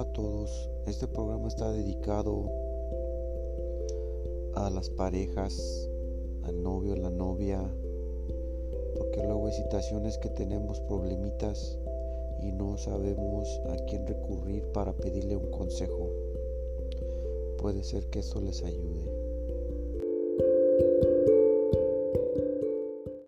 Hola a todos, este programa está dedicado a las parejas, al novio, a la novia, porque luego hay situaciones que tenemos problemitas y no sabemos a quién recurrir para pedirle un consejo. Puede ser que eso les ayude.